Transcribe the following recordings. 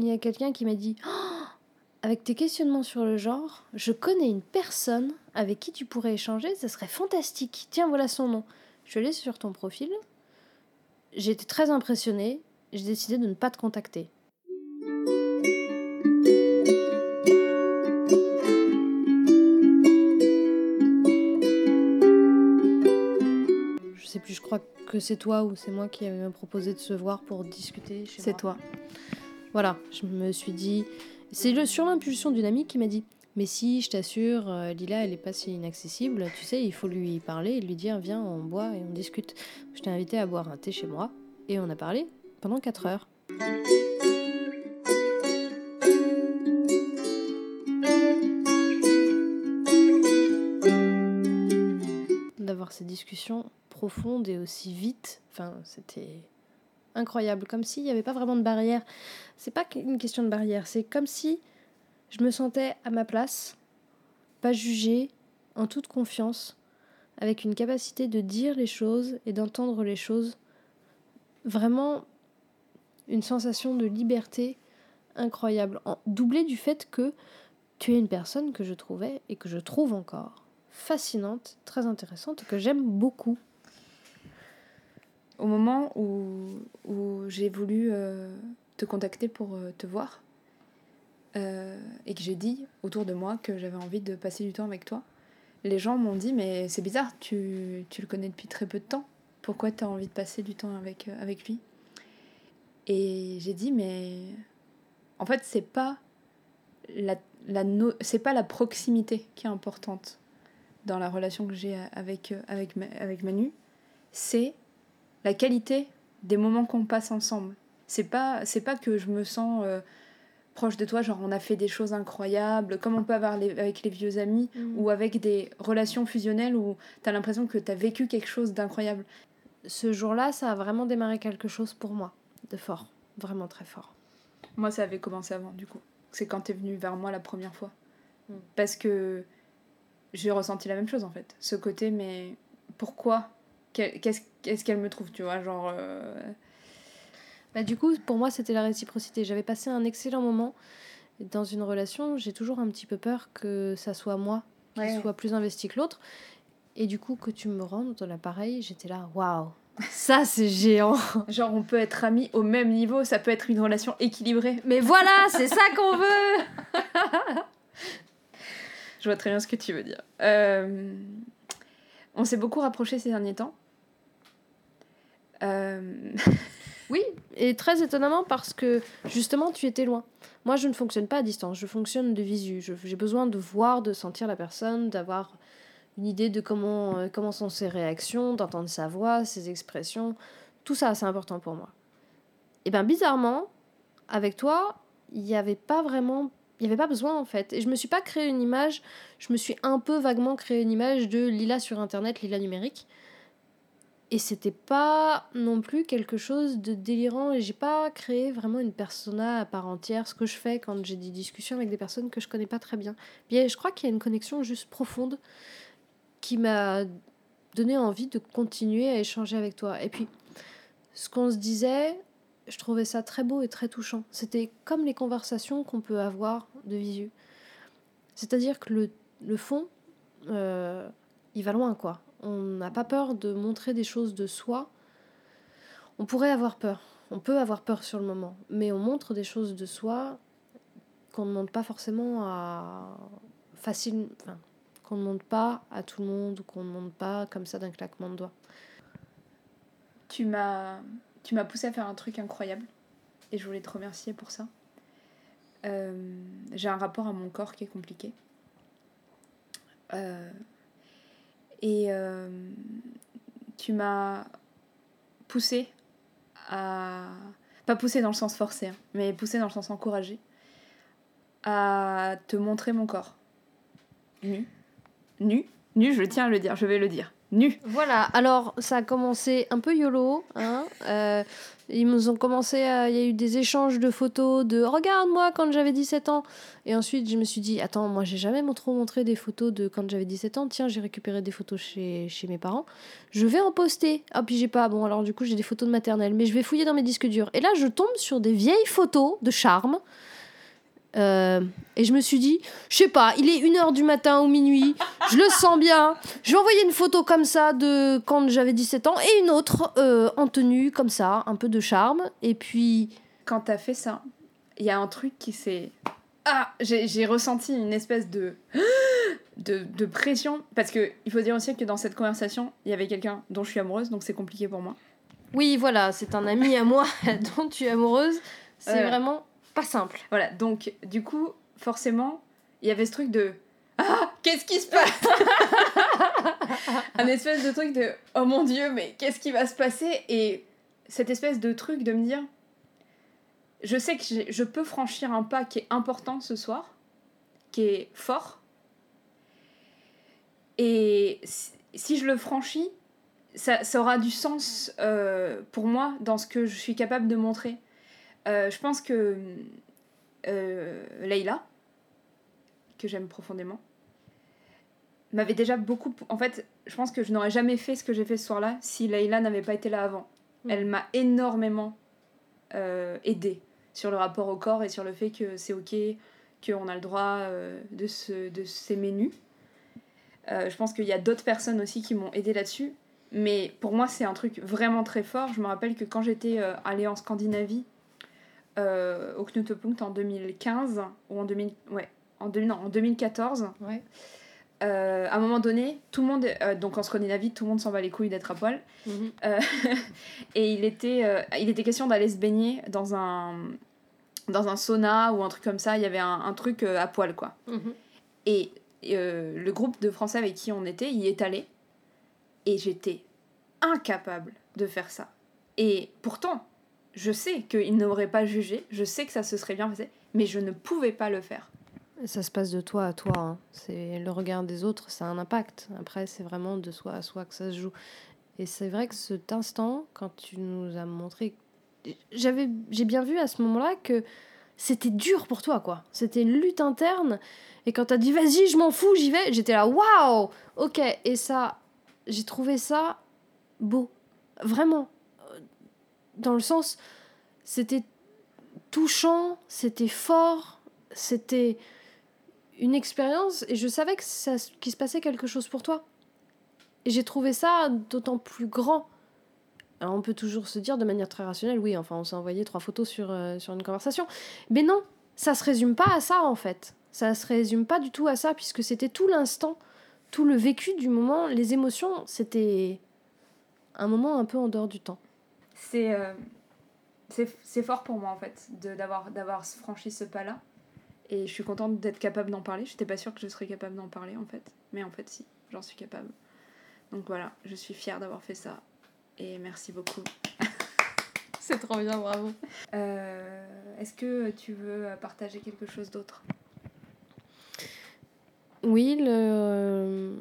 il y a quelqu'un qui m'a dit Oh, avec tes questionnements sur le genre, je connais une personne avec qui tu pourrais échanger, ça serait fantastique. Tiens, voilà son nom. Je allée sur ton profil. J'ai été très impressionnée. J'ai décidé de ne pas te contacter. Je sais plus, je crois que c'est toi ou c'est moi qui avais proposé de se voir pour discuter. C'est toi. Voilà, je me suis dit. C'est sur l'impulsion d'une amie qui m'a dit Mais si, je t'assure, euh, Lila, elle est pas si inaccessible. Tu sais, il faut lui parler et lui dire Viens, on boit et on discute. Je t'ai invité à boire un thé chez moi et on a parlé pendant 4 heures. D'avoir ces discussions profondes et aussi vite, enfin, c'était incroyable, comme s'il n'y avait pas vraiment de barrière. C'est pas une question de barrière, c'est comme si je me sentais à ma place, pas jugée, en toute confiance, avec une capacité de dire les choses et d'entendre les choses. Vraiment une sensation de liberté incroyable, doublée du fait que tu es une personne que je trouvais et que je trouve encore fascinante, très intéressante, que j'aime beaucoup au moment où, où j'ai voulu euh, te contacter pour euh, te voir euh, et que j'ai dit autour de moi que j'avais envie de passer du temps avec toi, les gens m'ont dit mais c'est bizarre, tu, tu, le connais depuis très peu de temps, pourquoi tu as envie de passer du temps avec, avec lui? Et j'ai dit mais en fait c'est pas la, la no c'est pas la proximité qui est importante dans la relation que j'ai avec, avec, avec Manu, c'est la qualité des moments qu'on passe ensemble. C'est pas, c'est pas que je me sens euh, proche de toi, genre on a fait des choses incroyables, comme on peut avoir avec les vieux amis, mm. ou avec des relations fusionnelles où tu as l'impression que tu as vécu quelque chose d'incroyable. Ce jour-là, ça a vraiment démarré quelque chose pour moi, de fort, vraiment très fort. Moi, ça avait commencé avant, du coup. C'est quand tu es venu vers moi la première fois. Mm. Parce que j'ai ressenti la même chose, en fait. Ce côté, mais pourquoi qu'est-ce qu'elle me trouve, tu vois, genre... Euh, bah, du coup, pour moi, c'était la réciprocité. J'avais passé un excellent moment dans une relation. J'ai toujours un petit peu peur que ça soit moi qui soit plus investi que l'autre. Et du coup, que tu me rendes l'appareil, j'étais là, waouh, ça c'est géant. Genre, on peut être amis au même niveau, ça peut être une relation équilibrée. Mais voilà, c'est ça qu'on veut Je vois très bien ce que tu veux dire. Euh, on s'est beaucoup rapprochés ces derniers temps. Euh, oui, et très étonnamment parce que justement tu étais loin. Moi je ne fonctionne pas à distance, je fonctionne de visu. J'ai besoin de voir, de sentir la personne, d'avoir une idée de comment, euh, comment sont ses réactions, d'entendre sa voix, ses expressions. Tout ça c'est important pour moi. Et bien bizarrement, avec toi, il n'y avait pas vraiment il n'y avait pas besoin en fait. Et je me suis pas créé une image, je me suis un peu vaguement créé une image de Lila sur internet, Lila numérique. Et c'était pas non plus quelque chose de délirant et j'ai pas créé vraiment une persona à part entière, ce que je fais quand j'ai des discussions avec des personnes que je connais pas très bien. Bien, je crois qu'il y a une connexion juste profonde qui m'a donné envie de continuer à échanger avec toi. Et puis, ce qu'on se disait, je trouvais ça très beau et très touchant. C'était comme les conversations qu'on peut avoir de visu. C'est-à-dire que le, le fond, euh, il va loin, quoi on n'a pas peur de montrer des choses de soi. On pourrait avoir peur, on peut avoir peur sur le moment, mais on montre des choses de soi qu'on ne montre pas forcément à facile, enfin, qu'on ne montre pas à tout le monde ou qu'on ne montre pas comme ça d'un claquement de doigts. Tu m'as tu m'as poussé à faire un truc incroyable et je voulais te remercier pour ça. Euh, j'ai un rapport à mon corps qui est compliqué. Euh, et euh, tu m'as poussé à. Pas poussé dans le sens forcé, hein, mais poussé dans le sens encouragé. À te montrer mon corps. Nu. Nu. Nu, je tiens à le dire, je vais le dire. Voilà, alors ça a commencé un peu YOLO. Hein euh, ils nous ont commencé à. Il y a eu des échanges de photos de Regarde-moi quand j'avais 17 ans. Et ensuite, je me suis dit Attends, moi j'ai jamais trop montré des photos de quand j'avais 17 ans. Tiens, j'ai récupéré des photos chez, chez mes parents. Je vais en poster. Ah, puis j'ai pas. Bon, alors du coup, j'ai des photos de maternelle. Mais je vais fouiller dans mes disques durs. Et là, je tombe sur des vieilles photos de charme euh, et je me suis dit, je sais pas, il est 1h du matin ou minuit, je le sens bien. Je vais envoyer une photo comme ça de quand j'avais 17 ans et une autre euh, en tenue comme ça, un peu de charme. Et puis. Quand t'as fait ça, il y a un truc qui s'est. Ah J'ai ressenti une espèce de... de. de pression. Parce que il faut dire aussi que dans cette conversation, il y avait quelqu'un dont je suis amoureuse, donc c'est compliqué pour moi. Oui, voilà, c'est un ami à moi dont tu es amoureuse. C'est vraiment simple. Voilà, donc du coup, forcément, il y avait ce truc de Ah, qu'est-ce qui se passe? Un espèce de truc de Oh mon dieu, mais qu'est-ce qui va se passer? Et cette espèce de truc de me dire Je sais que je peux franchir un pas qui est important ce soir, qui est fort. Et si je le franchis, ça, ça aura du sens euh, pour moi dans ce que je suis capable de montrer. Euh, je pense que euh, Leïla, que j'aime profondément, m'avait déjà beaucoup. En fait, je pense que je n'aurais jamais fait ce que j'ai fait ce soir-là si Leïla n'avait pas été là avant. Mm. Elle m'a énormément euh, aidée sur le rapport au corps et sur le fait que c'est ok, qu'on a le droit euh, de, se, de s'aimer nu. je pense qu'il y a d'autres personnes aussi qui m'ont aidé là-dessus. Mais pour moi, c'est un truc vraiment très fort. Je me rappelle que quand j'étais allée en Scandinavie, euh, au Knutepunkt en 2015 ou en, 2000, ouais, en, en 2014. Ouais. Euh, à un moment donné, tout le monde, euh, donc en Scandinavie, tout le monde s'en va les couilles d'être à poil. Mhm. et il était, il était question d'aller se baigner dans un, dans un sauna ou un truc comme ça. Il y avait un, un truc à poil, quoi. Mhm. Et le groupe de Français avec qui on était, y est allé. Et j'étais incapable de faire ça. Et pourtant, je sais qu'il n'aurait pas jugé, je sais que ça se serait bien passé, mais je ne pouvais pas le faire. Ça se passe de toi à toi. Hein. C'est le regard des autres, ça a un impact. Après, c'est vraiment de soi à soi que ça se joue. Et c'est vrai que cet instant, quand tu nous as montré, j'avais, j'ai bien vu à ce moment-là que c'était dur pour toi, quoi. C'était une lutte interne. Et quand t'as dit vas-y, je m'en fous, j'y vais, j'étais là waouh, ok. Et ça, j'ai trouvé ça beau, vraiment dans le sens, c'était touchant, c'était fort, c'était une expérience et je savais que ça, qu'il se passait quelque chose pour toi. Et j'ai trouvé ça d'autant plus grand. Alors on peut toujours se dire de manière très rationnelle, oui, enfin on s'est envoyé trois photos sur, euh, sur une conversation. Mais non, ça se résume pas à ça en fait. Ça se résume pas du tout à ça puisque c'était tout l'instant, tout le vécu du moment, les émotions, c'était un moment un peu en dehors du temps. Euh, c'est c'est fort pour moi en fait d'avoir d'avoir franchi ce pas là et je suis contente d'être capable d'en parler. J'étais pas sûre que je serais capable d'en parler en fait. Mais en fait si j'en suis capable. Donc voilà je suis fière d'avoir fait ça. Et merci beaucoup. C'est trop bien bravo. Euh, est-ce que tu veux partager quelque chose d'autre? Oui le,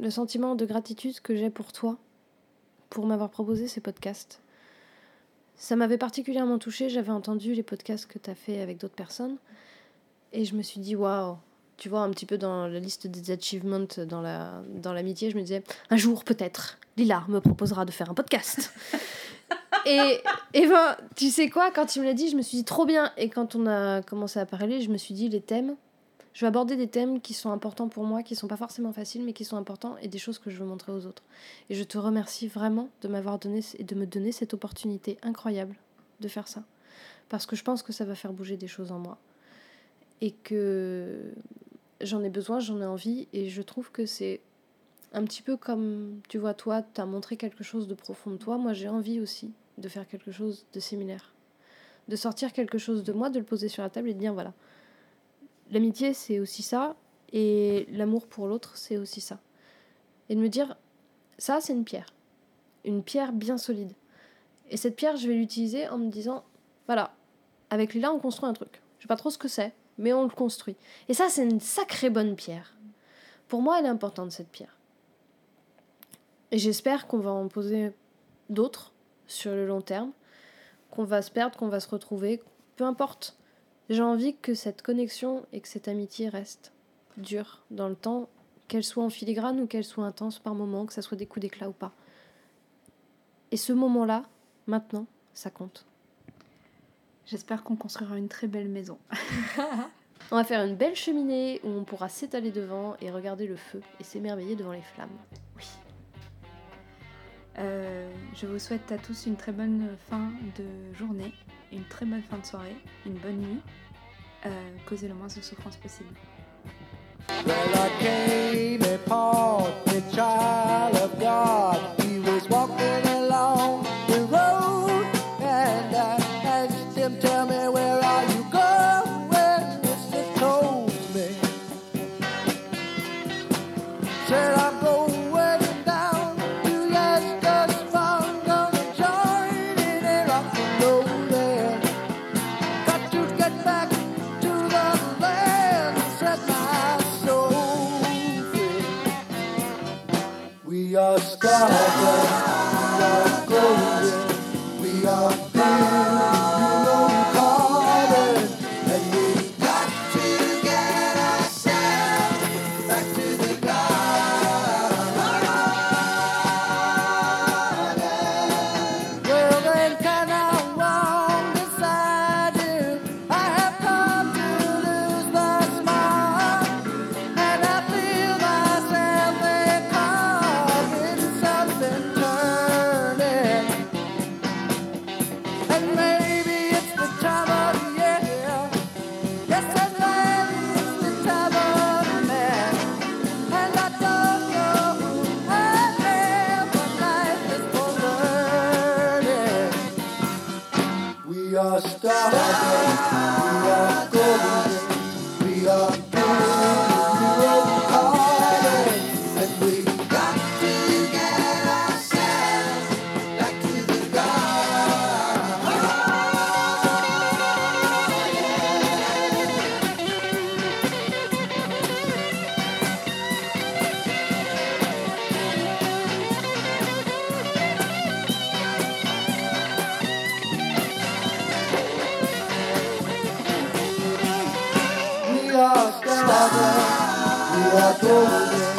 le sentiment de gratitude que j'ai pour toi pour m'avoir proposé ces podcasts ça m'avait particulièrement touchée. J'avais entendu les podcasts que tu as fait avec d'autres personnes. Et je me suis dit, waouh, tu vois, un petit peu dans la liste des achievements dans la dans l'amitié, je me disais, un jour peut-être, Lila me proposera de faire un podcast. et, et ben, tu sais quoi, quand il me l'a dit, je me suis dit, trop bien. Et quand on a commencé à parler, je me suis dit, les thèmes, je vais aborder des thèmes qui sont importants pour moi, qui sont pas forcément faciles, mais qui sont importants et des choses que je veux montrer aux autres. Et je te remercie vraiment de m'avoir donné et de me donner cette opportunité incroyable de faire ça. Parce que je pense que ça va faire bouger des choses en moi. Et que j'en ai besoin, j'en ai envie, et je trouve que c'est un petit peu comme, tu vois, toi, tu as montré quelque chose de profond de toi, moi j'ai envie aussi de faire quelque chose de similaire. De sortir quelque chose de moi, de le poser sur la table et de dire, voilà, l'amitié, c'est aussi ça, et l'amour pour l'autre, c'est aussi ça. Et de me dire, ça, c'est une pierre. Une pierre bien solide. Et cette pierre, je vais l'utiliser en me disant, voilà, avec Lila, on construit un truc. Je sais pas trop ce que c'est, mais on le construit. Et ça, c'est une sacrée bonne pierre. Pour moi, elle est importante, cette pierre. Et j'espère qu'on va en poser d'autres sur le long terme, qu'on va se perdre, qu'on va se retrouver, peu importe. J'ai envie que cette connexion et que cette amitié reste dure dans le temps, qu'elle soit en filigrane ou qu'elle soit intense par moment, que ça soit des coups d'éclat ou pas. Et ce moment-là, maintenant, ça compte. J'espère qu'on construira une très belle maison. on va faire une belle cheminée où on pourra s'étaler devant et regarder le feu et s'émerveiller devant les flammes. Oui. Euh, je vous souhaite à tous une très bonne fin de journée, une très bonne fin de soirée, une bonne nuit. Euh, causez le moins de souffrance possible. Love, love, love, we are. a todos.